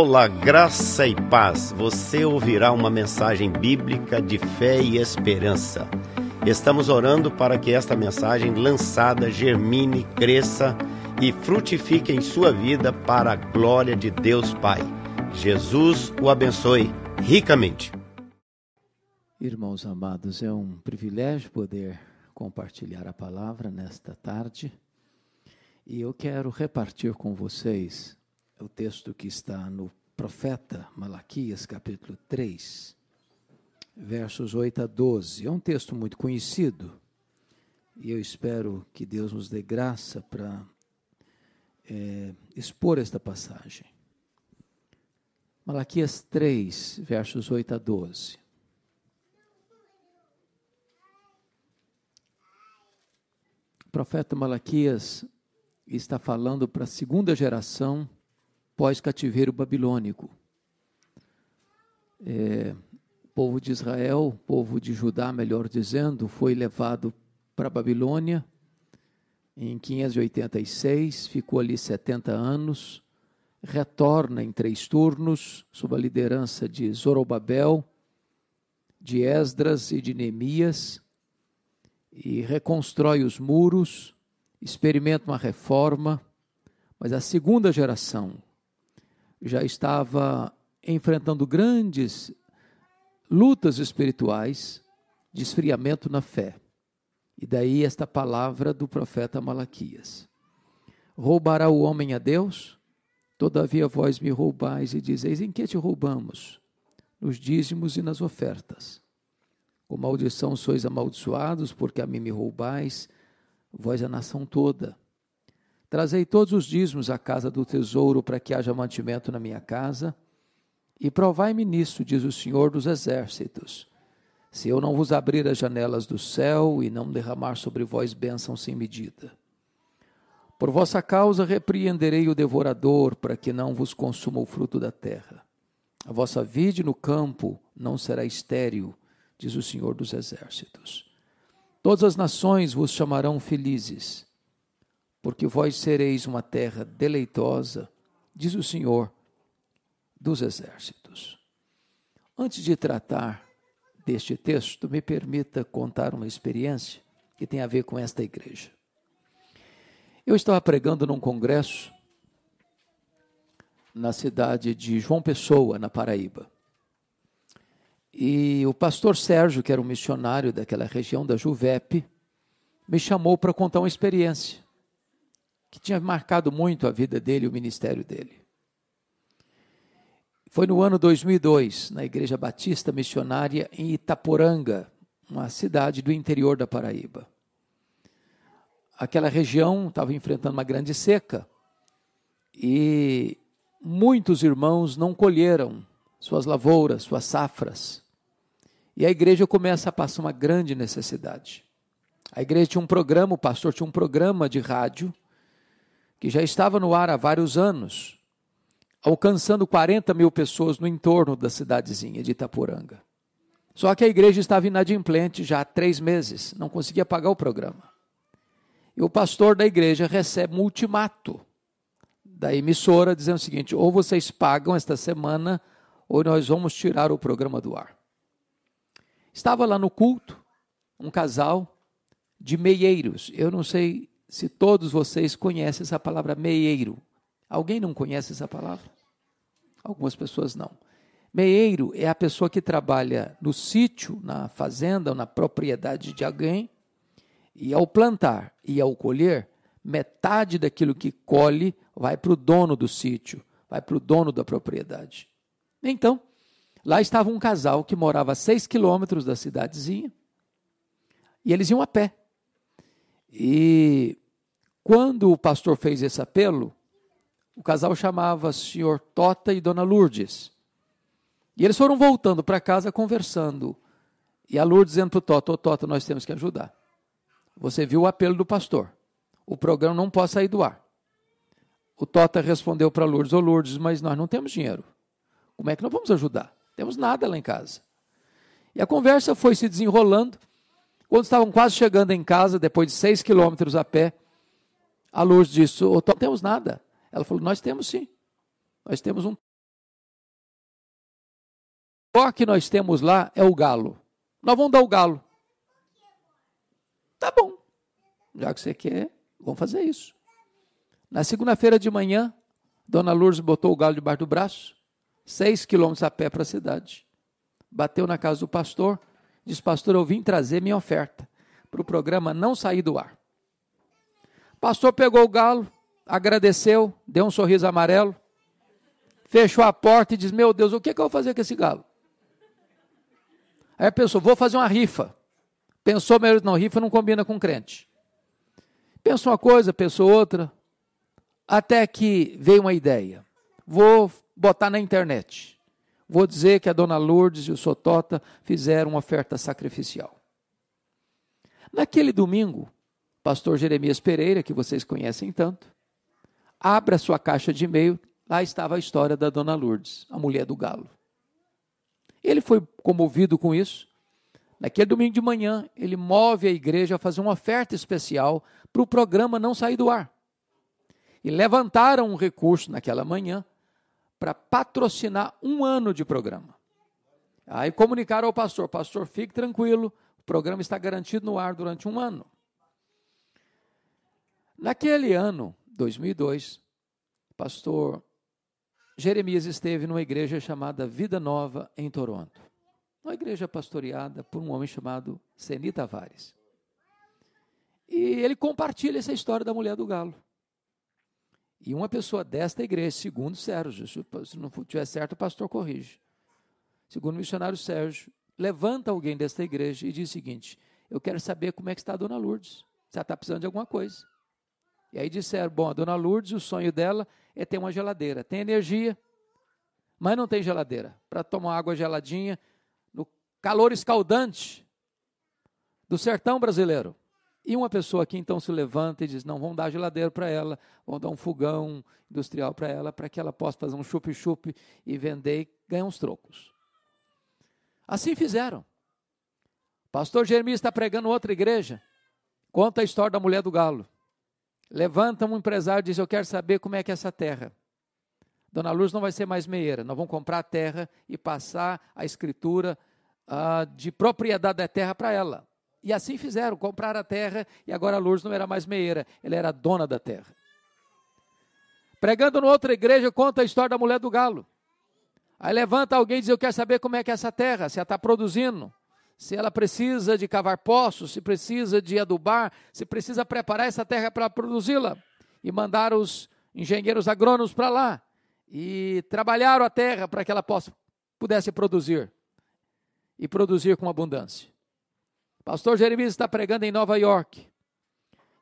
Olá, graça e paz. Você ouvirá uma mensagem bíblica de fé e esperança. Estamos orando para que esta mensagem lançada germine, cresça e frutifique em sua vida para a glória de Deus Pai. Jesus o abençoe ricamente. Irmãos amados, é um privilégio poder compartilhar a palavra nesta tarde. E eu quero repartir com vocês o texto que está no profeta Malaquias, capítulo 3, versos 8 a 12. É um texto muito conhecido e eu espero que Deus nos dê graça para é, expor esta passagem. Malaquias 3, versos 8 a 12. O profeta Malaquias está falando para a segunda geração pós-cativeiro babilônico. É, o povo de Israel, o povo de Judá, melhor dizendo, foi levado para a Babilônia em 586, ficou ali 70 anos, retorna em três turnos, sob a liderança de Zorobabel, de Esdras e de Neemias, e reconstrói os muros, experimenta uma reforma, mas a segunda geração, já estava enfrentando grandes lutas espirituais de esfriamento na fé. E daí esta palavra do profeta Malaquias: Roubará o homem a Deus? Todavia vós me roubais e dizeis: Em que te roubamos? Nos dízimos e nas ofertas. Com maldição sois amaldiçoados, porque a mim me roubais, vós a nação toda. Trazei todos os dízimos à casa do tesouro, para que haja mantimento na minha casa. E provai-me nisso, diz o Senhor dos Exércitos, se eu não vos abrir as janelas do céu e não derramar sobre vós bênção sem medida. Por vossa causa repreenderei o devorador, para que não vos consuma o fruto da terra. A vossa vide no campo não será estéril, diz o Senhor dos Exércitos. Todas as nações vos chamarão felizes porque vós sereis uma terra deleitosa, diz o Senhor dos Exércitos. Antes de tratar deste texto, me permita contar uma experiência que tem a ver com esta igreja. Eu estava pregando num congresso na cidade de João Pessoa, na Paraíba. E o pastor Sérgio, que era um missionário daquela região da Juvep, me chamou para contar uma experiência que tinha marcado muito a vida dele o ministério dele. Foi no ano 2002, na Igreja Batista Missionária em Itaporanga, uma cidade do interior da Paraíba. Aquela região estava enfrentando uma grande seca e muitos irmãos não colheram suas lavouras, suas safras. E a igreja começa a passar uma grande necessidade. A igreja tinha um programa, o pastor tinha um programa de rádio que já estava no ar há vários anos, alcançando 40 mil pessoas no entorno da cidadezinha de Itapuranga. Só que a igreja estava inadimplente já há três meses, não conseguia pagar o programa. E o pastor da igreja recebe um ultimato da emissora dizendo o seguinte: ou vocês pagam esta semana, ou nós vamos tirar o programa do ar. Estava lá no culto um casal de meieiros. Eu não sei se todos vocês conhecem essa palavra meieiro. Alguém não conhece essa palavra? Algumas pessoas não. Meieiro é a pessoa que trabalha no sítio, na fazenda ou na propriedade de alguém, e ao plantar e ao colher, metade daquilo que colhe vai para o dono do sítio, vai para o dono da propriedade. Então, lá estava um casal que morava a seis quilômetros da cidadezinha, e eles iam a pé. E quando o pastor fez esse apelo, o casal chamava senhor Tota e dona Lourdes. E eles foram voltando para casa conversando. E a Lourdes dizendo para o Tota, ô oh, Tota, nós temos que ajudar. Você viu o apelo do pastor. O programa não pode sair do ar. O Tota respondeu para Lourdes, ô oh, Lourdes, mas nós não temos dinheiro. Como é que nós vamos ajudar? Temos nada lá em casa. E a conversa foi se desenrolando. Quando estavam quase chegando em casa, depois de seis quilômetros a pé, a Lourdes disse: oh, não temos nada. Ela falou: Nós temos sim. Nós temos um maior que nós temos lá é o galo. Nós vamos dar o galo. Tá bom. Já que você quer, vamos fazer isso. Na segunda-feira de manhã, Dona Lourdes botou o galo debaixo do braço, seis quilômetros a pé para a cidade. Bateu na casa do pastor, disse: Pastor, eu vim trazer minha oferta para o programa não sair do ar. Pastor pegou o galo, agradeceu, deu um sorriso amarelo, fechou a porta e disse: Meu Deus, o que, que eu vou fazer com esse galo? Aí pensou: Vou fazer uma rifa. Pensou, mas não, rifa não combina com crente. Pensou uma coisa, pensou outra, até que veio uma ideia. Vou botar na internet. Vou dizer que a dona Lourdes e o Sotota fizeram uma oferta sacrificial. Naquele domingo, pastor Jeremias Pereira, que vocês conhecem tanto, abre a sua caixa de e-mail, lá estava a história da dona Lourdes, a mulher do galo. Ele foi comovido com isso. Naquele domingo de manhã, ele move a igreja a fazer uma oferta especial para o programa não sair do ar e levantaram um recurso naquela manhã para patrocinar um ano de programa. Aí comunicaram ao pastor: Pastor, fique tranquilo, o programa está garantido no ar durante um ano. Naquele ano, 2002, pastor Jeremias esteve numa igreja chamada Vida Nova, em Toronto. Uma igreja pastoreada por um homem chamado Seni Tavares. E ele compartilha essa história da mulher do galo. E uma pessoa desta igreja, segundo Sérgio, se não tiver certo, o pastor corrige. Segundo o missionário Sérgio, levanta alguém desta igreja e diz o seguinte: Eu quero saber como é que está a dona Lourdes. Se ela está precisando de alguma coisa. E aí disseram: Bom, a dona Lourdes, o sonho dela é ter uma geladeira. Tem energia, mas não tem geladeira. Para tomar água geladinha no calor escaldante do sertão brasileiro. E uma pessoa aqui então se levanta e diz: não, vamos dar geladeira para ela, vamos dar um fogão industrial para ela, para que ela possa fazer um chup-chup e vender e ganhar uns trocos. Assim fizeram. Pastor Jeremias está pregando outra igreja, conta a história da mulher do galo. Levanta um empresário e diz: Eu quero saber como é que é essa terra. Dona Luz não vai ser mais meieira, nós vamos comprar a terra e passar a escritura uh, de propriedade da terra para ela. E assim fizeram, compraram a terra e agora a Lourdes não era mais meieira, ela era dona da terra. Pregando em outra igreja, conta a história da mulher do galo. Aí levanta alguém e diz: Eu quero saber como é que é essa terra, se ela está produzindo, se ela precisa de cavar poços, se precisa de adubar, se precisa preparar essa terra para produzi-la. E mandaram os engenheiros agrônomos para lá e trabalharam a terra para que ela possa, pudesse produzir e produzir com abundância. Pastor Jeremias está pregando em Nova York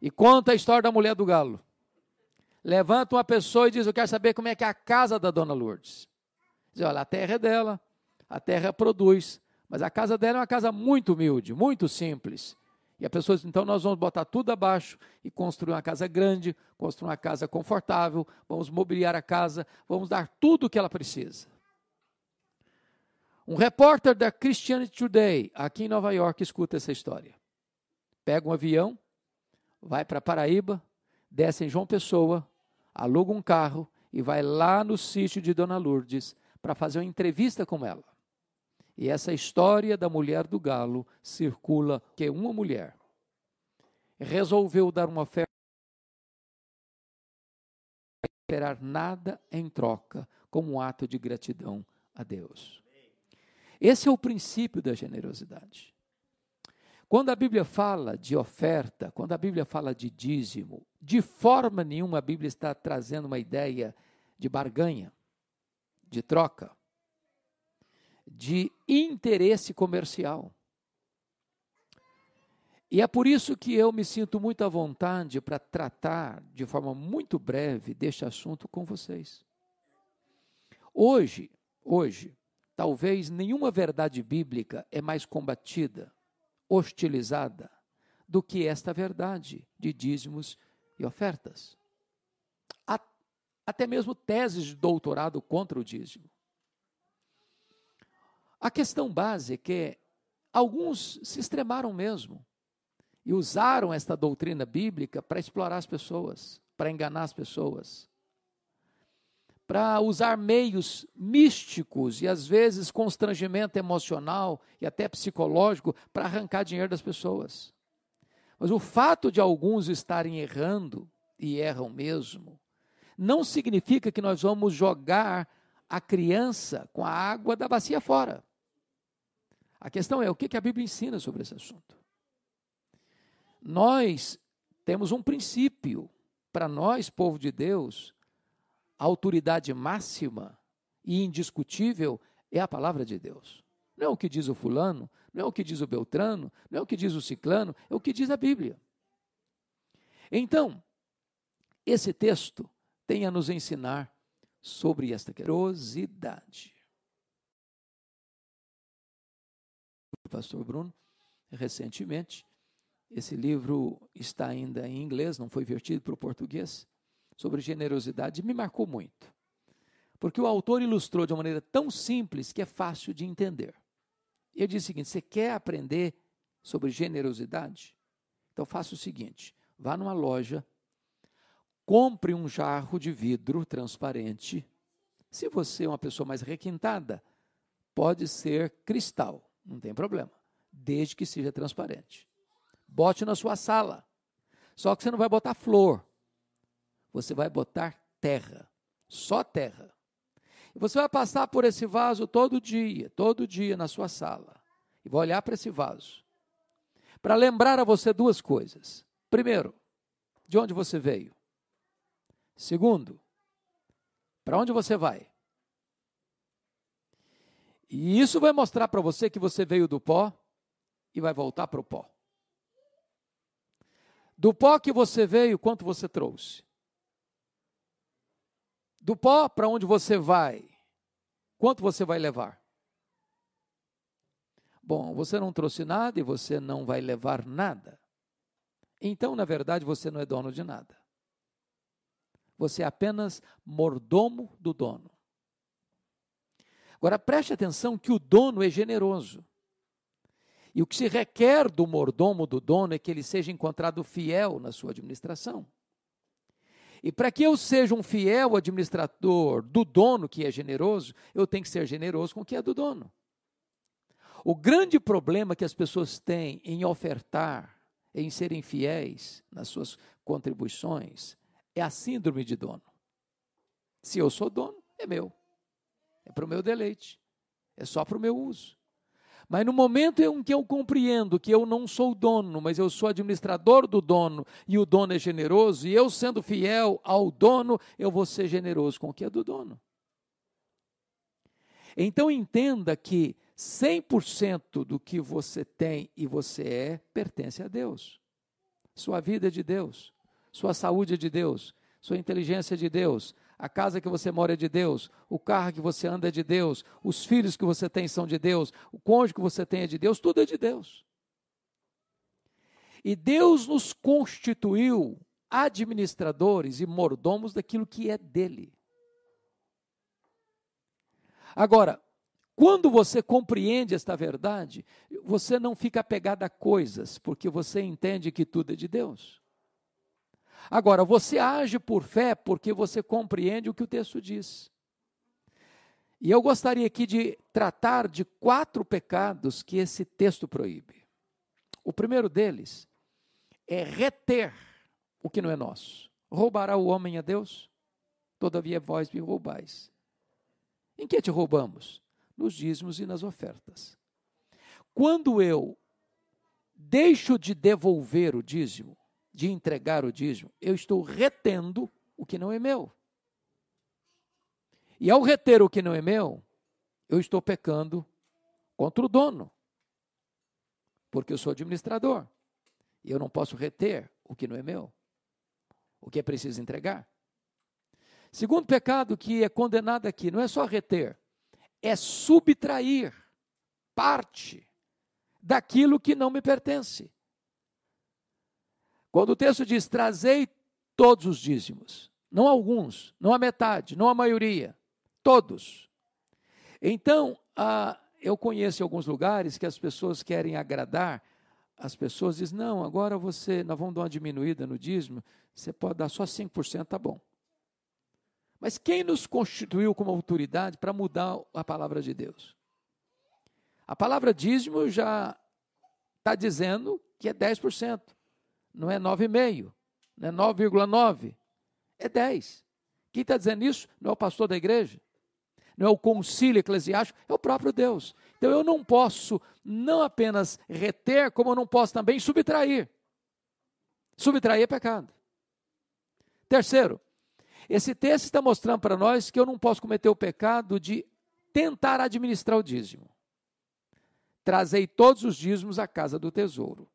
e conta a história da mulher do galo. Levanta uma pessoa e diz: Eu quero saber como é que é a casa da dona Lourdes. Diz: Olha, a terra é dela, a terra produz, mas a casa dela é uma casa muito humilde, muito simples. E a pessoa diz: Então nós vamos botar tudo abaixo e construir uma casa grande, construir uma casa confortável, vamos mobiliar a casa, vamos dar tudo o que ela precisa. Um repórter da Christianity Today, aqui em Nova York, escuta essa história. Pega um avião, vai para Paraíba, desce em João Pessoa, aluga um carro e vai lá no sítio de Dona Lourdes para fazer uma entrevista com ela. E essa história da mulher do galo circula que uma mulher resolveu dar uma oferta esperar nada em troca como um ato de gratidão a Deus. Esse é o princípio da generosidade. Quando a Bíblia fala de oferta, quando a Bíblia fala de dízimo, de forma nenhuma a Bíblia está trazendo uma ideia de barganha, de troca, de interesse comercial. E é por isso que eu me sinto muito à vontade para tratar de forma muito breve deste assunto com vocês. Hoje, hoje, Talvez nenhuma verdade bíblica é mais combatida, hostilizada, do que esta verdade de dízimos e ofertas. Até mesmo teses de doutorado contra o dízimo. A questão básica é: alguns se extremaram mesmo e usaram esta doutrina bíblica para explorar as pessoas, para enganar as pessoas, para usar meios místicos e às vezes constrangimento emocional e até psicológico para arrancar dinheiro das pessoas. Mas o fato de alguns estarem errando, e erram mesmo, não significa que nós vamos jogar a criança com a água da bacia fora. A questão é o que a Bíblia ensina sobre esse assunto. Nós temos um princípio. Para nós, povo de Deus, a autoridade máxima e indiscutível é a palavra de Deus. Não é o que diz o fulano, não é o que diz o Beltrano, não é o que diz o ciclano, é o que diz a Bíblia. Então, esse texto tem a nos ensinar sobre esta curiosidade. O pastor Bruno, recentemente, esse livro está ainda em inglês, não foi vertido para o português, sobre generosidade, me marcou muito. Porque o autor ilustrou de uma maneira tão simples que é fácil de entender. Ele diz o seguinte: você quer aprender sobre generosidade? Então faça o seguinte: vá numa loja, compre um jarro de vidro transparente. Se você é uma pessoa mais requintada, pode ser cristal, não tem problema, desde que seja transparente. Bote na sua sala. Só que você não vai botar flor. Você vai botar terra. Só terra. E você vai passar por esse vaso todo dia, todo dia na sua sala. E vai olhar para esse vaso. Para lembrar a você duas coisas. Primeiro, de onde você veio. Segundo, para onde você vai. E isso vai mostrar para você que você veio do pó e vai voltar para o pó. Do pó que você veio, quanto você trouxe? Do pó para onde você vai, quanto você vai levar? Bom, você não trouxe nada e você não vai levar nada. Então, na verdade, você não é dono de nada. Você é apenas mordomo do dono. Agora preste atenção que o dono é generoso. E o que se requer do mordomo, do dono, é que ele seja encontrado fiel na sua administração. E para que eu seja um fiel administrador do dono que é generoso, eu tenho que ser generoso com o que é do dono. O grande problema que as pessoas têm em ofertar, em serem fiéis nas suas contribuições, é a síndrome de dono. Se eu sou dono, é meu. É para o meu deleite. É só para o meu uso. Mas no momento em que eu compreendo que eu não sou dono, mas eu sou administrador do dono, e o dono é generoso, e eu sendo fiel ao dono, eu vou ser generoso com o que é do dono. Então entenda que 100% do que você tem e você é pertence a Deus. Sua vida é de Deus, sua saúde é de Deus, sua inteligência é de Deus, a casa que você mora é de Deus, o carro que você anda é de Deus, os filhos que você tem são de Deus, o cônjuge que você tem é de Deus, tudo é de Deus. E Deus nos constituiu administradores e mordomos daquilo que é dele. Agora, quando você compreende esta verdade, você não fica apegado a coisas, porque você entende que tudo é de Deus. Agora, você age por fé porque você compreende o que o texto diz. E eu gostaria aqui de tratar de quatro pecados que esse texto proíbe. O primeiro deles é reter o que não é nosso. Roubará o homem a Deus? Todavia vós me roubais. Em que te roubamos? Nos dízimos e nas ofertas. Quando eu deixo de devolver o dízimo, de entregar o dízimo, eu estou retendo o que não é meu. E ao reter o que não é meu, eu estou pecando contra o dono. Porque eu sou administrador. E eu não posso reter o que não é meu. O que é preciso entregar. Segundo pecado que é condenado aqui, não é só reter, é subtrair parte daquilo que não me pertence. Quando o texto diz: trazei todos os dízimos, não alguns, não a metade, não a maioria, todos. Então, ah, eu conheço alguns lugares que as pessoas querem agradar, as pessoas dizem: não, agora você, nós vamos dar uma diminuída no dízimo, você pode dar só 5%, tá bom. Mas quem nos constituiu como autoridade para mudar a palavra de Deus? A palavra dízimo já está dizendo que é 10%, não é 9,5%, não é 9,9%, é 10%. Quem está dizendo isso não é o pastor da igreja, não é o concílio eclesiástico, é o próprio Deus. Então eu não posso não apenas reter, como eu não posso também subtrair. Subtrair é pecado. Terceiro, esse texto está mostrando para nós que eu não posso cometer o pecado de tentar administrar o dízimo. Trazei todos os dízimos à casa do tesouro.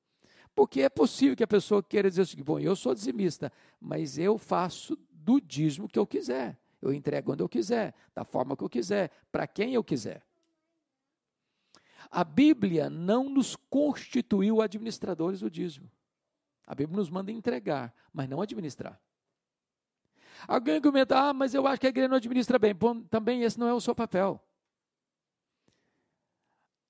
Porque é possível que a pessoa queira dizer seguinte: bom, eu sou dizimista, mas eu faço do dízimo que eu quiser. Eu entrego onde eu quiser, da forma que eu quiser, para quem eu quiser. A Bíblia não nos constituiu administradores do dízimo. A Bíblia nos manda entregar, mas não administrar. Alguém argumenta, ah, mas eu acho que a igreja não administra bem. Bom, também esse não é o seu papel.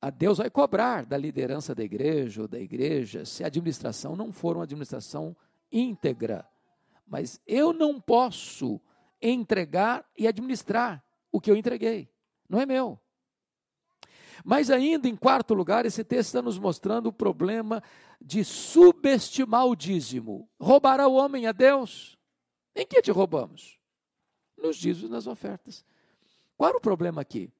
A Deus vai cobrar da liderança da igreja ou da igreja se a administração não for uma administração íntegra. Mas eu não posso entregar e administrar o que eu entreguei. Não é meu. Mas ainda, em quarto lugar, esse texto está nos mostrando o problema de subestimar o dízimo. Roubará o homem a Deus? Em que te roubamos? Nos dízimos nas ofertas. Qual era o problema aqui?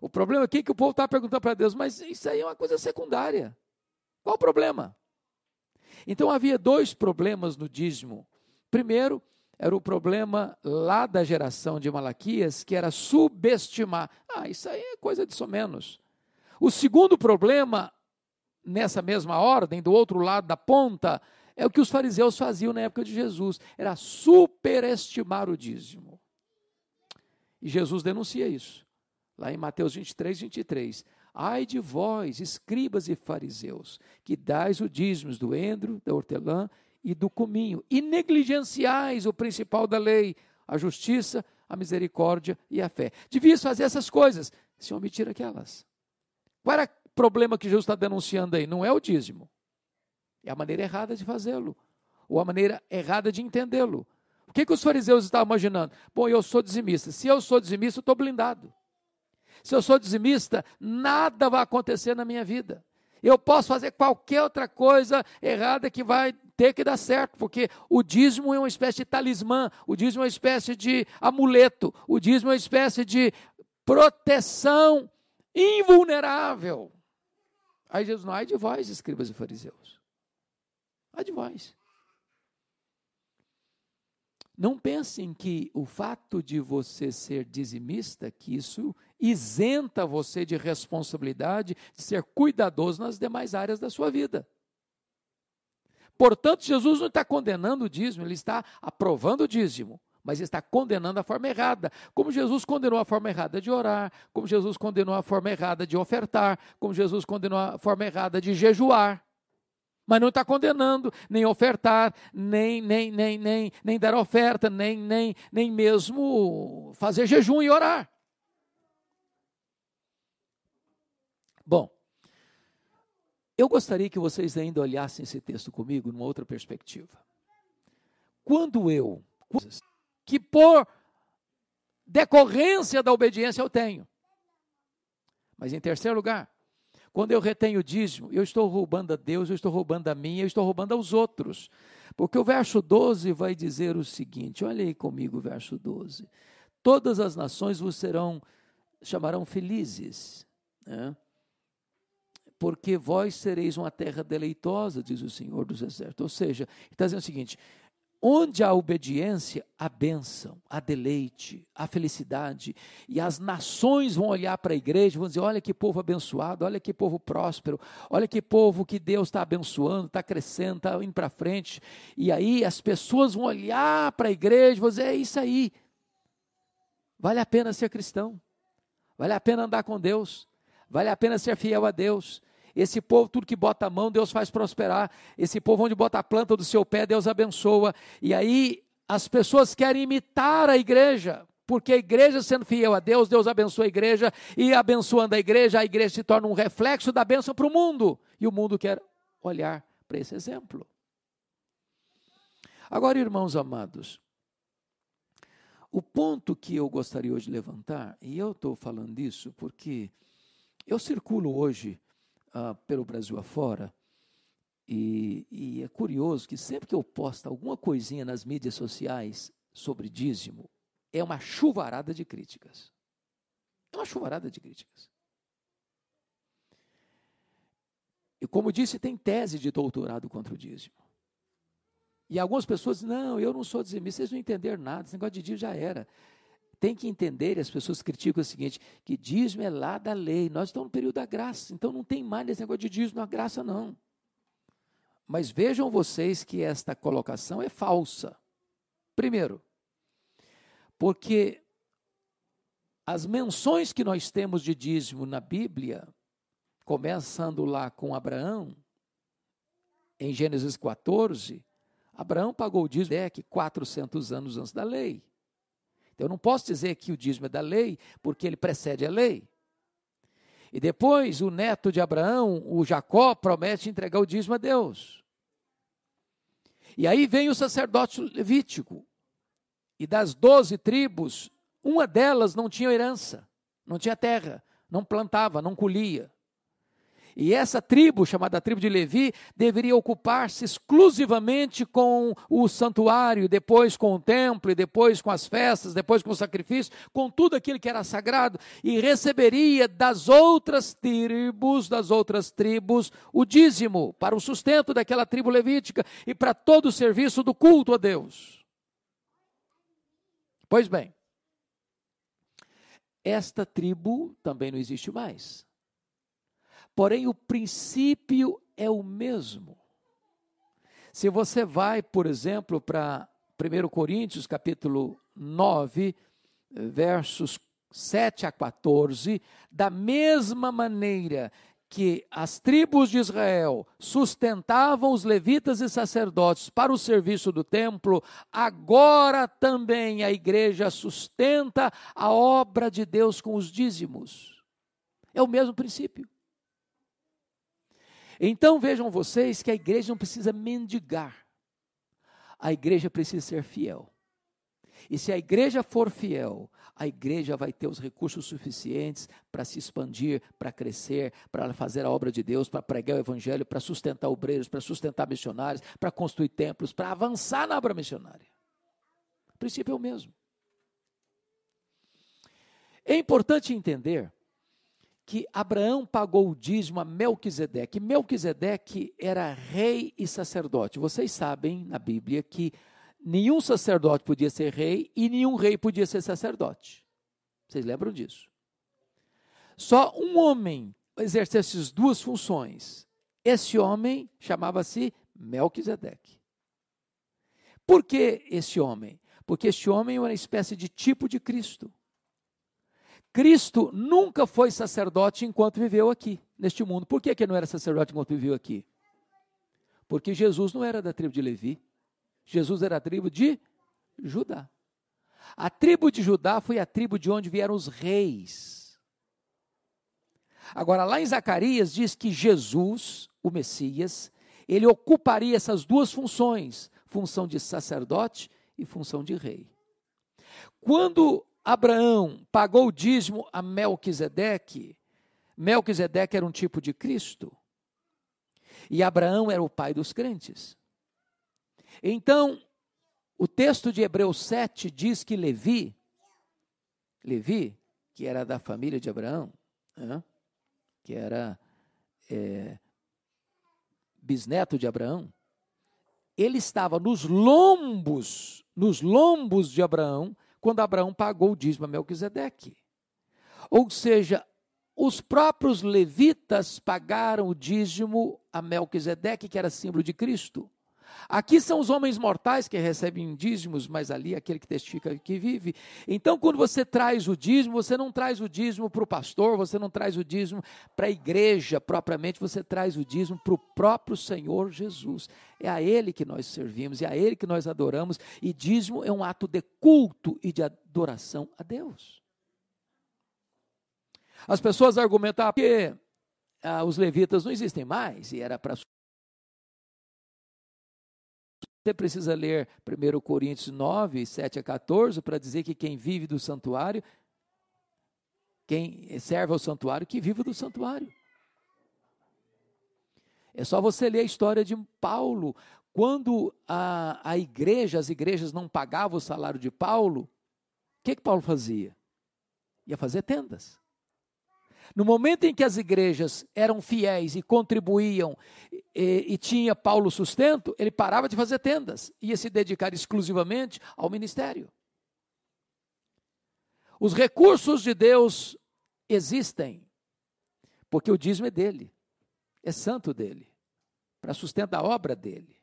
O problema é que o povo está perguntando para Deus, mas isso aí é uma coisa secundária. Qual o problema? Então havia dois problemas no dízimo. Primeiro, era o problema lá da geração de Malaquias, que era subestimar. Ah, isso aí é coisa de somenos. O segundo problema, nessa mesma ordem, do outro lado da ponta, é o que os fariseus faziam na época de Jesus, era superestimar o dízimo. E Jesus denuncia isso, lá em Mateus 23, 23. Ai de vós, escribas e fariseus, que dais o dízimo do endro, da hortelã e do cominho, e negligenciais o principal da lei, a justiça, a misericórdia e a fé. Devias fazer essas coisas, se omitir aquelas. Qual era o problema que Jesus está denunciando aí? Não é o dízimo. É a maneira errada de fazê-lo, ou a maneira errada de entendê-lo. O que, que os fariseus estavam imaginando? Bom, eu sou dizimista. Se eu sou dizimista, eu estou blindado. Se eu sou dizimista, nada vai acontecer na minha vida. Eu posso fazer qualquer outra coisa errada que vai ter que dar certo, porque o dízimo é uma espécie de talismã, o dízimo é uma espécie de amuleto, o dízimo é uma espécie de proteção invulnerável. Aí Jesus não, ai de vós, escribas e fariseus. Há de vós. Não pensem que o fato de você ser dizimista, que isso isenta você de responsabilidade de ser cuidadoso nas demais áreas da sua vida. Portanto, Jesus não está condenando o dízimo, ele está aprovando o dízimo, mas está condenando a forma errada. Como Jesus condenou a forma errada de orar, como Jesus condenou a forma errada de ofertar, como Jesus condenou a forma errada de jejuar mas não está condenando nem ofertar, nem, nem, nem, nem, nem dar oferta, nem, nem, nem mesmo fazer jejum e orar. Bom, eu gostaria que vocês ainda olhassem esse texto comigo numa outra perspectiva. Quando eu, que por decorrência da obediência eu tenho, mas em terceiro lugar, quando eu retenho o dízimo, eu estou roubando a Deus, eu estou roubando a mim, eu estou roubando aos outros. Porque o verso 12 vai dizer o seguinte: olha aí comigo o verso 12. Todas as nações vos serão, chamarão felizes, né? Porque vós sereis uma terra deleitosa, diz o Senhor dos Exércitos. Ou seja, está dizendo o seguinte: Onde há obediência, há bênção, há deleite, há felicidade. E as nações vão olhar para a igreja e vão dizer: olha que povo abençoado, olha que povo próspero, olha que povo que Deus está abençoando, está crescendo, está indo para frente. E aí as pessoas vão olhar para a igreja e vão dizer: é isso aí. Vale a pena ser cristão, vale a pena andar com Deus, vale a pena ser fiel a Deus. Esse povo, tudo que bota a mão, Deus faz prosperar. Esse povo, onde bota a planta do seu pé, Deus abençoa. E aí, as pessoas querem imitar a igreja, porque a igreja sendo fiel a Deus, Deus abençoa a igreja, e abençoando a igreja, a igreja se torna um reflexo da bênção para o mundo. E o mundo quer olhar para esse exemplo. Agora, irmãos amados, O ponto que eu gostaria hoje de levantar, e eu estou falando isso porque eu circulo hoje uh, pelo Brasil afora, e, e é curioso que sempre que eu posto alguma coisinha nas mídias sociais sobre dízimo, é uma chuvarada de críticas. É uma chuvarada de críticas. E como disse, tem tese de doutorado contra o dízimo. E algumas pessoas dizem, não, eu não sou dizimista, vocês não entenderam nada, esse negócio de dízimo já era. Tem que entender, e as pessoas criticam o seguinte, que dízimo é lá da lei, nós estamos no período da graça, então não tem mais esse negócio de dízimo na graça, não. Mas vejam vocês que esta colocação é falsa. Primeiro, porque as menções que nós temos de dízimo na Bíblia começando lá com Abraão, em Gênesis 14, Abraão pagou o dízimo é que 400 anos antes da lei. Eu não posso dizer que o dízimo é da lei, porque ele precede a lei. E depois, o neto de Abraão, o Jacó, promete entregar o dízimo a Deus. E aí vem o sacerdote levítico. E das doze tribos, uma delas não tinha herança, não tinha terra, não plantava, não colhia. E essa tribo, chamada tribo de Levi, deveria ocupar-se exclusivamente com o santuário, depois com o templo, e depois com as festas, depois com o sacrifício, com tudo aquilo que era sagrado, e receberia das outras tribos, das outras tribos, o dízimo para o sustento daquela tribo levítica e para todo o serviço do culto a Deus. Pois bem, esta tribo também não existe mais. Porém, o princípio é o mesmo. Se você vai, por exemplo, para 1 Coríntios, capítulo 9, versos 7 a 14, da mesma maneira que as tribos de Israel sustentavam os levitas e sacerdotes para o serviço do templo, agora também a igreja sustenta a obra de Deus com os dízimos. É o mesmo princípio. Então vejam vocês que a igreja não precisa mendigar, a igreja precisa ser fiel. E se a igreja for fiel, a igreja vai ter os recursos suficientes para se expandir, para crescer, para fazer a obra de Deus, para pregar o evangelho, para sustentar obreiros, para sustentar missionários, para construir templos, para avançar na obra missionária. O princípio é o mesmo. É importante entender que Abraão pagou o dízimo a Melquisedeque. Melquisedeque era rei e sacerdote. Vocês sabem na Bíblia que nenhum sacerdote podia ser rei e nenhum rei podia ser sacerdote. Vocês lembram disso? Só um homem exercia essas duas funções. Esse homem chamava-se Melquisedeque. Por que esse homem? Porque esse homem é uma espécie de tipo de Cristo. Cristo nunca foi sacerdote enquanto viveu aqui, neste mundo. Por que, que ele não era sacerdote enquanto viveu aqui? Porque Jesus não era da tribo de Levi. Jesus era da tribo de Judá. A tribo de Judá foi a tribo de onde vieram os reis. Agora, lá em Zacarias diz que Jesus, o Messias, ele ocuparia essas duas funções, função de sacerdote e função de rei. Quando Abraão pagou o dízimo a Melquisedeque. Melquisedeque era um tipo de Cristo. E Abraão era o pai dos crentes. Então, o texto de Hebreus 7 diz que Levi, Levi, que era da família de Abraão, que era é, bisneto de Abraão, ele estava nos lombos, nos lombos de Abraão, quando Abraão pagou o dízimo a Melquisedeque. Ou seja, os próprios levitas pagaram o dízimo a Melquisedeque, que era símbolo de Cristo. Aqui são os homens mortais que recebem dízimos, mas ali é aquele que testifica que vive. Então, quando você traz o dízimo, você não traz o dízimo para o pastor, você não traz o dízimo para a igreja propriamente, você traz o dízimo para o próprio Senhor Jesus. É a Ele que nós servimos, é a Ele que nós adoramos, e dízimo é um ato de culto e de adoração a Deus. As pessoas argumentam que ah, os levitas não existem mais, e era para você precisa ler 1 Coríntios 9, 7 a 14, para dizer que quem vive do santuário, quem serve ao santuário, que vive do santuário. É só você ler a história de Paulo. Quando a, a igreja, as igrejas não pagavam o salário de Paulo, o que, que Paulo fazia? Ia fazer tendas. No momento em que as igrejas eram fiéis e contribuíam e, e, tinha Paulo sustento, ele parava de fazer tendas, ia se dedicar exclusivamente ao ministério. Os recursos de Deus existem, porque o dízimo é dele, é santo dele, para sustentar a obra dele.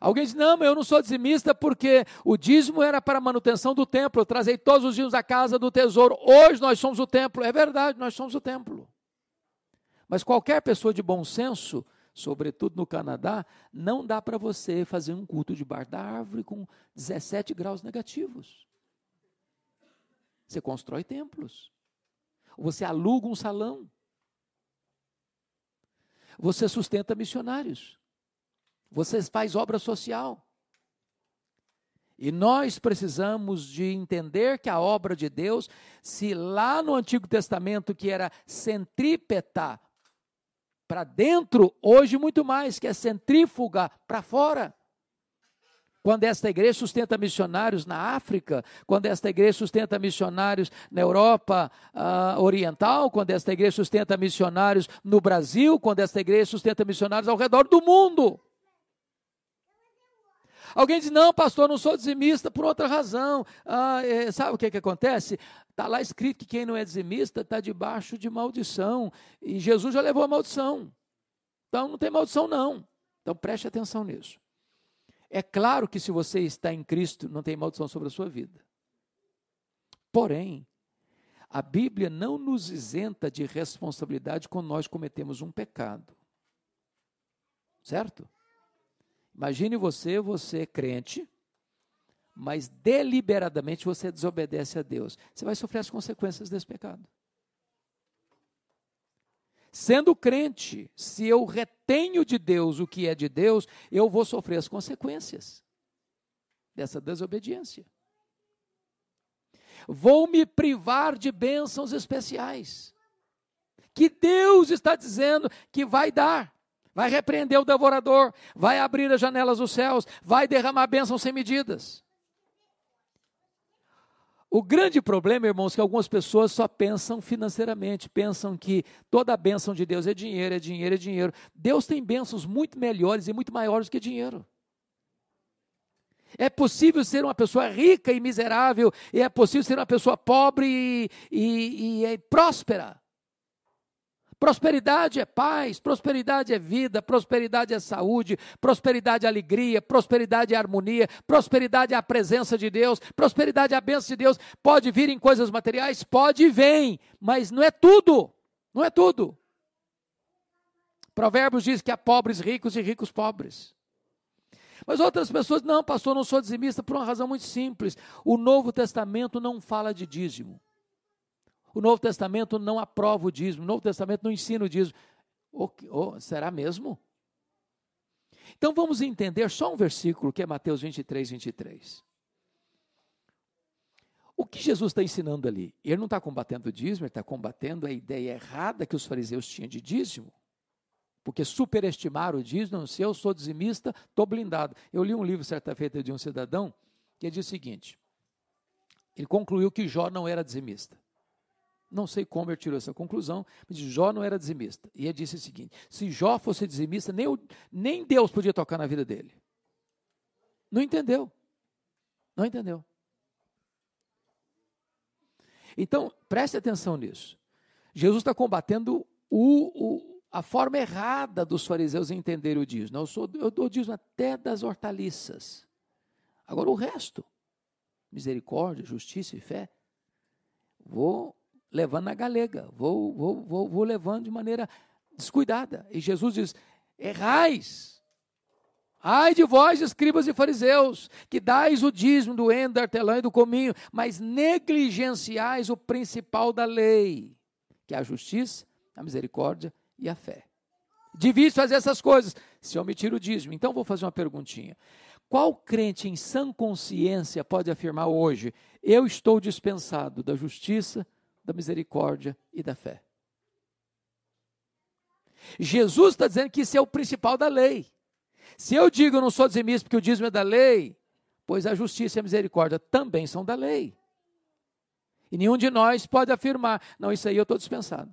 Alguém diz: Não, eu não sou dizimista porque o dízimo era para a manutenção do templo. Eu trazei todos os dias à casa do tesouro. Hoje nós somos o templo. É verdade, nós somos o templo. Mas qualquer pessoa de bom senso, sobretudo no Canadá, não dá para você fazer um culto debaixo da árvore com 17 graus negativos. Você constrói templos. Você aluga um salão. Você sustenta missionários. Você faz obra social. E nós precisamos de entender que a obra de Deus, se lá no Antigo Testamento que era centrípeta para dentro, hoje muito mais, que é centrífuga para fora. Quando esta igreja sustenta missionários na África, quando esta igreja sustenta missionários na Europa uh, Oriental, quando esta igreja sustenta missionários no Brasil, quando esta igreja sustenta missionários ao redor do mundo. Alguém diz, não, pastor, não sou dizimista por outra razão. Ah, é, sabe o que, que acontece? Está lá escrito que quem não é dizimista está debaixo de maldição. E Jesus já levou a maldição. Então não tem maldição, não. Então preste atenção nisso. É claro que se você está em Cristo, não tem maldição sobre a sua vida. Porém, a Bíblia não nos isenta de responsabilidade quando nós cometemos um pecado. Certo? Imagine você, você é crente, mas deliberadamente você desobedece a Deus. Você vai sofrer as consequências desse pecado. Sendo crente, se eu retenho de Deus o que é de Deus, eu vou sofrer as consequências dessa desobediência. Vou me privar de bênçãos especiais, que Deus está dizendo que vai dar vai repreender o devorador, vai abrir as janelas dos céus, vai derramar bênçãos sem medidas. O grande problema, irmãos, é que algumas pessoas só pensam financeiramente, pensam que toda a bênção de Deus é dinheiro, é dinheiro, é dinheiro. Deus tem bênçãos muito melhores e muito maiores que dinheiro. É possível ser uma pessoa rica e miserável, e é possível ser uma pessoa pobre e, e, e próspera. Prosperidade é paz, prosperidade é vida, prosperidade é saúde, prosperidade é alegria, prosperidade é harmonia, prosperidade é a presença de Deus, prosperidade é a bênção de Deus. Pode vir em coisas materiais? Pode e vem, mas não é tudo, não é tudo. Provérbios diz que há pobres ricos e ricos pobres. Mas outras pessoas, não, pastor, não sou dizimista por uma razão muito simples. O Novo Testamento não fala de dízimo. O Novo Testamento não aprova o dízimo, o Novo Testamento não ensina o dízimo. Oh, oh, será mesmo? Então vamos entender só um versículo que é Mateus 23, 23. O que Jesus está ensinando ali? Ele não está combatendo o dízimo, ele está combatendo a ideia errada que os fariseus tinham de dízimo. Porque superestimaram o dízimo, se eu sou dizimista, estou blindado. Eu li um livro certa feita de um cidadão que diz o seguinte: ele concluiu que Jó não era dizimista. Não sei como ele tirou essa conclusão, mas Jó não era dizimista. E ele disse o seguinte: se Jó fosse dizimista, nem, nem Deus podia tocar na vida dele. Não entendeu. Não entendeu. Então, preste atenção nisso. Jesus está combatendo o, o, a forma errada dos fariseus em entender o dízimo. Eu, sou, eu dou dízimo até das hortaliças. Agora, o resto, misericórdia, justiça e fé, vou levando na galega, vou, vou, vou, vou levando de maneira descuidada. E Jesus diz: errais. Ai de vós, escribas e fariseus, que dais o dízimo do endo, da hortelã e do cominho, mas negligenciais o principal da lei, que é a justiça, a misericórdia e a fé. Devia fazer essas coisas. se omitir o dízimo. Então vou fazer uma perguntinha. Qual crente em sã consciência pode afirmar hoje: eu estou dispensado da justiça, da misericórdia e da fé? Jesus está dizendo que isso é o principal da lei. Se eu digo eu não sou dizimista porque o dízimo é da lei, pois a justiça e a misericórdia também são da lei. E nenhum de nós pode afirmar, não, isso aí eu estou dispensado.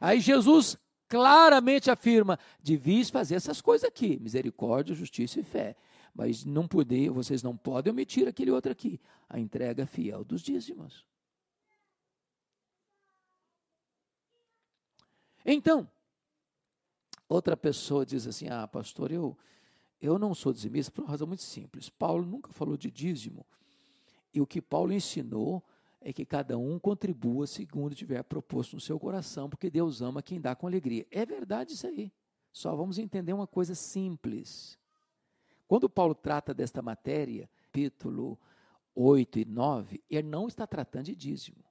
Aí Jesus claramente afirma: devias fazer essas coisas aqui: misericórdia, justiça e fé. Mas não poder, vocês não podem omitir aquele outro aqui, a entrega fiel dos dízimos. Então, outra pessoa diz assim: ah, pastor, eu, eu não sou dizimista por uma razão muito simples. Paulo nunca falou de dízimo. E o que Paulo ensinou é que cada um contribua segundo tiver proposto no seu coração, porque Deus ama quem dá com alegria. É verdade isso aí. Só vamos entender uma coisa simples. Quando Paulo trata desta matéria, capítulo 8 e 9, ele não está tratando de dízimo.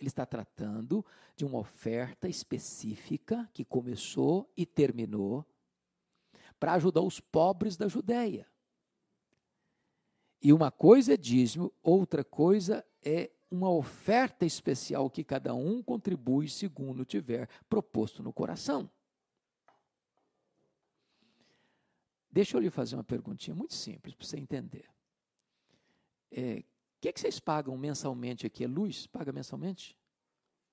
Ele está tratando de uma oferta específica que começou e terminou para ajudar os pobres da Judéia. E uma coisa é dízimo, outra coisa é uma oferta especial que cada um contribui segundo tiver proposto no coração. Deixa eu lhe fazer uma perguntinha muito simples para você entender. O é, que, que vocês pagam mensalmente aqui? É luz? Paga mensalmente?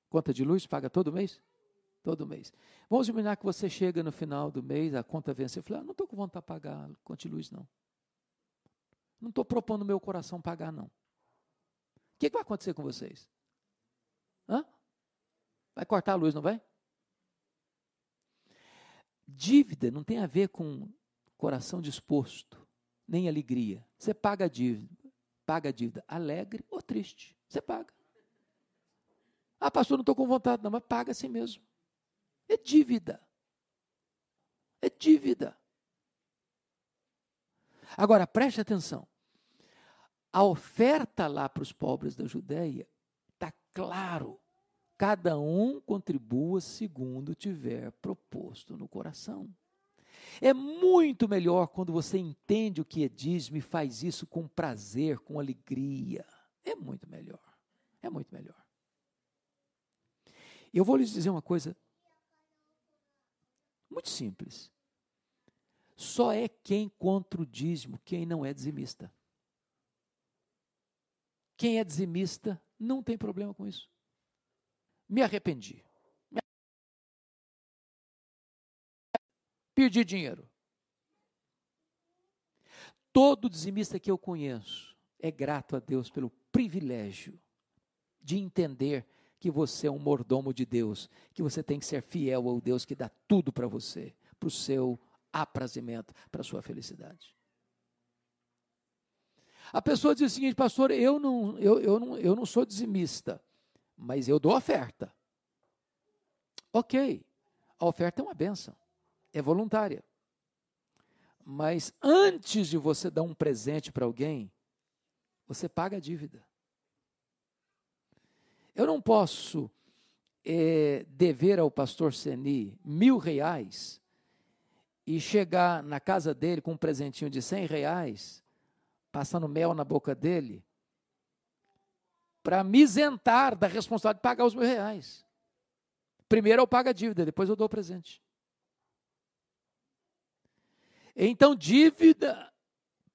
Conta de luz? Paga todo mês? Todo mês. Vamos imaginar que você chega no final do mês, a conta vence e fala: ah, não estou com vontade de pagar conta de luz, não. Não estou propondo meu coração pagar, não. O que, que vai acontecer com vocês? Hã? Vai cortar a luz, não vai? Dívida não tem a ver com coração disposto, nem alegria. Você paga a dívida, paga a dívida alegre ou triste. Você paga. Ah, pastor, não estou com vontade, não, mas paga assim mesmo. É dívida. É dívida. Agora, preste atenção. A oferta lá para os pobres da Judéia está claro. Cada um contribua segundo tiver proposto no coração. É muito melhor quando você entende o que é dízimo e faz isso com prazer, com alegria. É muito melhor. É muito melhor. Eu vou lhes dizer uma coisa muito simples. Só é quem contra o dízimo quem não é dizimista. Quem é dizimista não tem problema com isso. Me arrependi. Perdi dinheiro. Todo dizimista que eu conheço é grato a Deus pelo privilégio de entender que você é um mordomo de Deus, que você tem que ser fiel ao Deus que dá tudo para você, para o seu aprazimento, para a sua felicidade. A pessoa diz o seguinte, pastor, eu não, eu, eu, não, eu não sou dizimista, mas eu dou oferta. Ok, a oferta é uma benção, é voluntária. Mas antes de você dar um presente para alguém, você paga a dívida. Eu não posso é, dever ao pastor Seni mil reais e chegar na casa dele com um presentinho de cem reais passando mel na boca dele, para me isentar da responsabilidade de pagar os meus reais. Primeiro eu pago a dívida, depois eu dou o presente. Então, dívida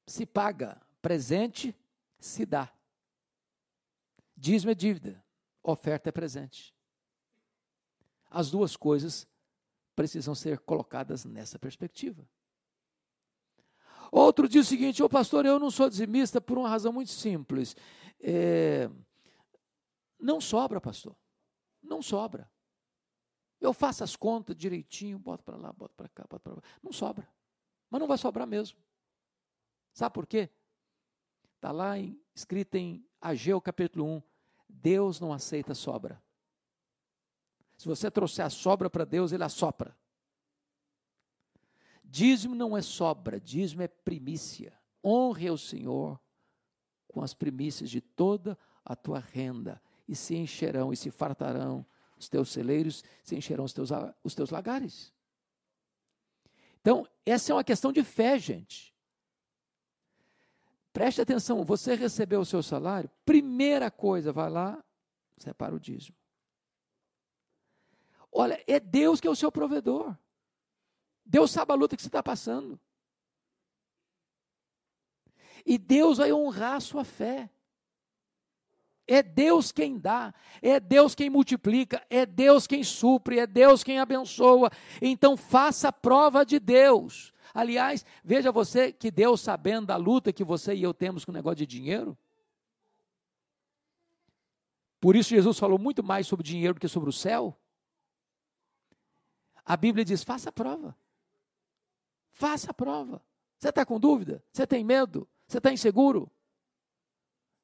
se paga, presente se dá. Dízimo é dívida, oferta é presente. As duas coisas precisam ser colocadas nessa perspectiva. Outro diz o seguinte: Ô pastor, eu não sou dizimista por uma razão muito simples. É, não sobra, pastor. Não sobra. Eu faço as contas direitinho, boto para lá, boto para cá, boto para lá. Não sobra. Mas não vai sobrar mesmo. Sabe por quê? Está lá em, escrito em Ageu capítulo 1. Deus não aceita sobra. Se você trouxer a sobra para Deus, Ele assopra. Dízimo não é sobra, dízimo é primícia. Honre ao Senhor com as primícias de toda a tua renda, e se encherão e se fartarão os teus celeiros, se encherão os teus, os teus lagares. Então, essa é uma questão de fé, gente. Preste atenção, você recebeu o seu salário, primeira coisa, vai lá, separa o dízimo. Olha, é Deus que é o seu provedor. Deus sabe a luta que você está passando. E Deus vai honrar a sua fé. É Deus quem dá, é Deus quem multiplica, é Deus quem supre, é Deus quem abençoa. Então faça prova de Deus. Aliás, veja você que Deus, sabendo da luta que você e eu temos com o negócio de dinheiro, por isso Jesus falou muito mais sobre dinheiro do que sobre o céu. A Bíblia diz: faça a prova. Faça a prova. Você está com dúvida? Você tem medo? Você está inseguro?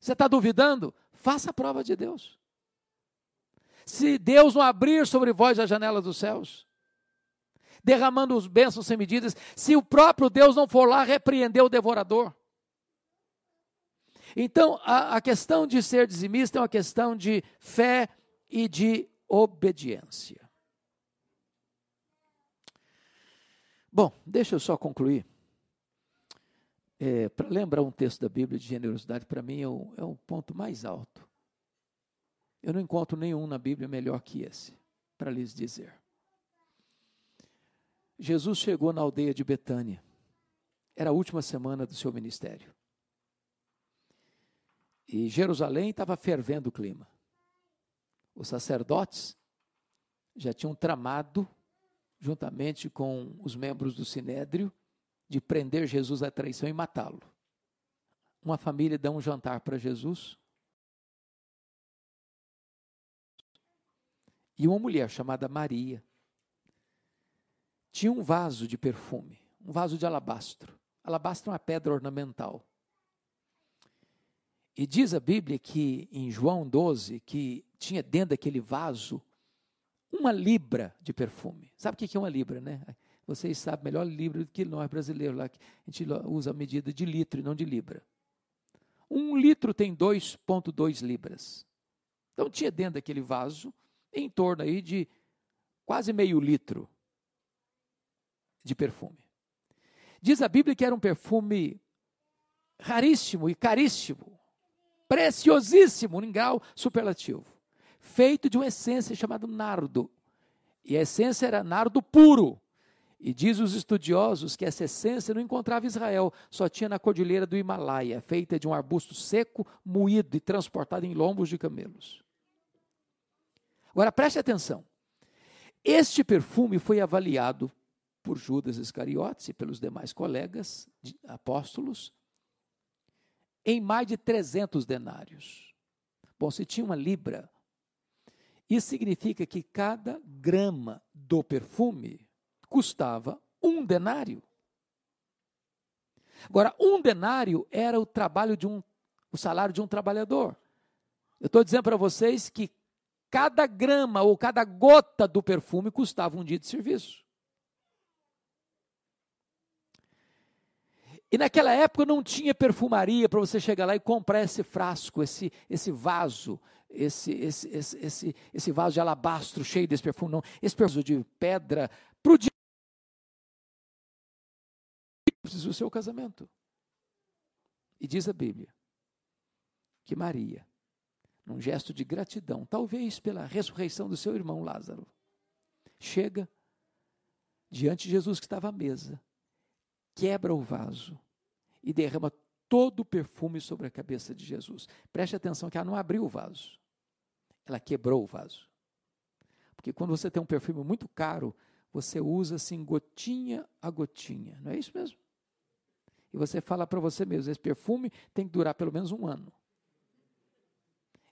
Você está duvidando? Faça a prova de Deus. Se Deus não abrir sobre vós a janela dos céus, derramando os bênçãos sem medidas, se o próprio Deus não for lá repreender o devorador. Então, a, a questão de ser dizimista é uma questão de fé e de obediência. Bom, deixa eu só concluir. É, para lembrar um texto da Bíblia de generosidade, para mim é o, é o ponto mais alto. Eu não encontro nenhum na Bíblia melhor que esse, para lhes dizer. Jesus chegou na aldeia de Betânia. Era a última semana do seu ministério. E Jerusalém estava fervendo o clima. Os sacerdotes já tinham tramado, juntamente com os membros do sinédrio, de prender Jesus à traição e matá-lo. Uma família dá um jantar para Jesus. E uma mulher chamada Maria tinha um vaso de perfume, um vaso de alabastro. Alabastro é uma pedra ornamental. E diz a Bíblia que em João 12 que tinha dentro daquele vaso uma libra de perfume. Sabe o que é uma libra, né? Vocês sabem melhor livro do que nós brasileiros lá, que a gente usa a medida de litro e não de libra. Um litro tem 2,2 libras. Então tinha dentro daquele vaso em torno aí de quase meio litro de perfume. Diz a Bíblia que era um perfume raríssimo e caríssimo, preciosíssimo, em grau superlativo, feito de uma essência chamada nardo. E a essência era nardo puro, e diz os estudiosos que essa essência não encontrava Israel, só tinha na cordilheira do Himalaia, feita de um arbusto seco, moído e transportado em lombos de camelos. Agora preste atenção. Este perfume foi avaliado por Judas Iscariotes e pelos demais colegas apóstolos em mais de 300 denários. Bom, se tinha uma libra, isso significa que cada grama do perfume custava um denário. Agora, um denário era o trabalho de um, o salário de um trabalhador. Eu estou dizendo para vocês que cada grama ou cada gota do perfume custava um dia de serviço. E naquela época não tinha perfumaria para você chegar lá e comprar esse frasco, esse, esse vaso, esse, esse, esse, esse, vaso de alabastro cheio desse perfume, não. Esse perfume de pedra, para o dia do seu casamento. E diz a Bíblia que Maria, num gesto de gratidão, talvez pela ressurreição do seu irmão Lázaro, chega diante de Jesus que estava à mesa, quebra o vaso e derrama todo o perfume sobre a cabeça de Jesus. Preste atenção que ela não abriu o vaso, ela quebrou o vaso. Porque quando você tem um perfume muito caro, você usa assim gotinha a gotinha, não é isso mesmo? E você fala para você mesmo: esse perfume tem que durar pelo menos um ano.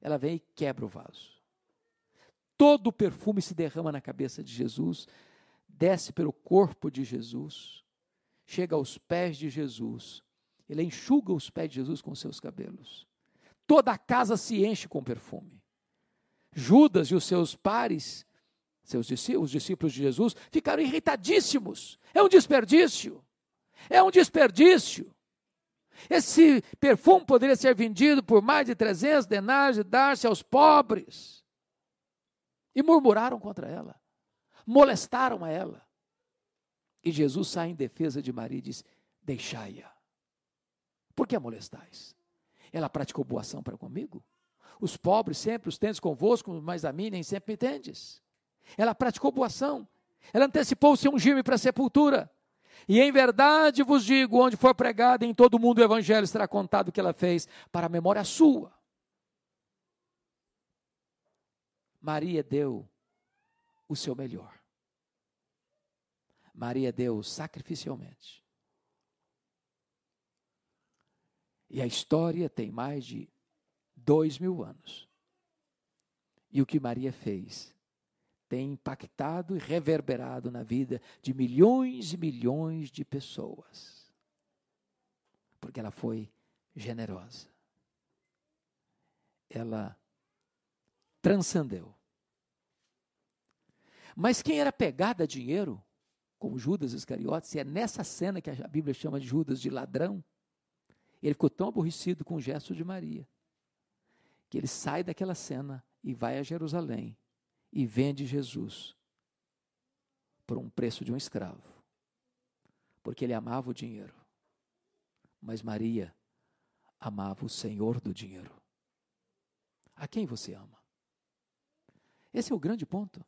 Ela vem e quebra o vaso. Todo o perfume se derrama na cabeça de Jesus, desce pelo corpo de Jesus, chega aos pés de Jesus. Ele enxuga os pés de Jesus com seus cabelos. Toda a casa se enche com perfume. Judas e os seus pares, seus discípulos, os discípulos de Jesus, ficaram irritadíssimos. É um desperdício. É um desperdício. Esse perfume poderia ser vendido por mais de 300 denários e dar-se aos pobres. E murmuraram contra ela, molestaram a ela. E Jesus sai em defesa de Maria e diz: Deixai-a. Por que a molestais? Ela praticou boa ação para comigo? Os pobres sempre os tendes convosco, mas a mim nem sempre me tendes. Ela praticou boa ação. Ela antecipou-se ungir-me para a sepultura. E em verdade vos digo: onde for pregado em todo o mundo o evangelho será contado o que ela fez, para a memória sua. Maria deu o seu melhor. Maria deu sacrificialmente. E a história tem mais de dois mil anos. E o que Maria fez tem impactado e reverberado na vida de milhões e milhões de pessoas. Porque ela foi generosa. Ela transcendeu. Mas quem era pegado a dinheiro, como Judas Iscariotes, e é nessa cena que a Bíblia chama de Judas de ladrão, ele ficou tão aborrecido com o gesto de Maria, que ele sai daquela cena e vai a Jerusalém e vende Jesus por um preço de um escravo, porque ele amava o dinheiro. Mas Maria amava o Senhor do dinheiro. A quem você ama? Esse é o grande ponto.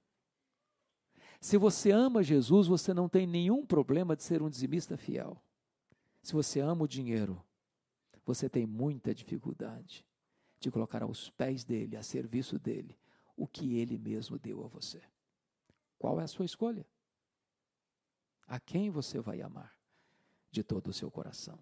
Se você ama Jesus, você não tem nenhum problema de ser um dizimista fiel. Se você ama o dinheiro, você tem muita dificuldade de colocar aos pés dele, a serviço dele, o que ele mesmo deu a você. Qual é a sua escolha? A quem você vai amar de todo o seu coração?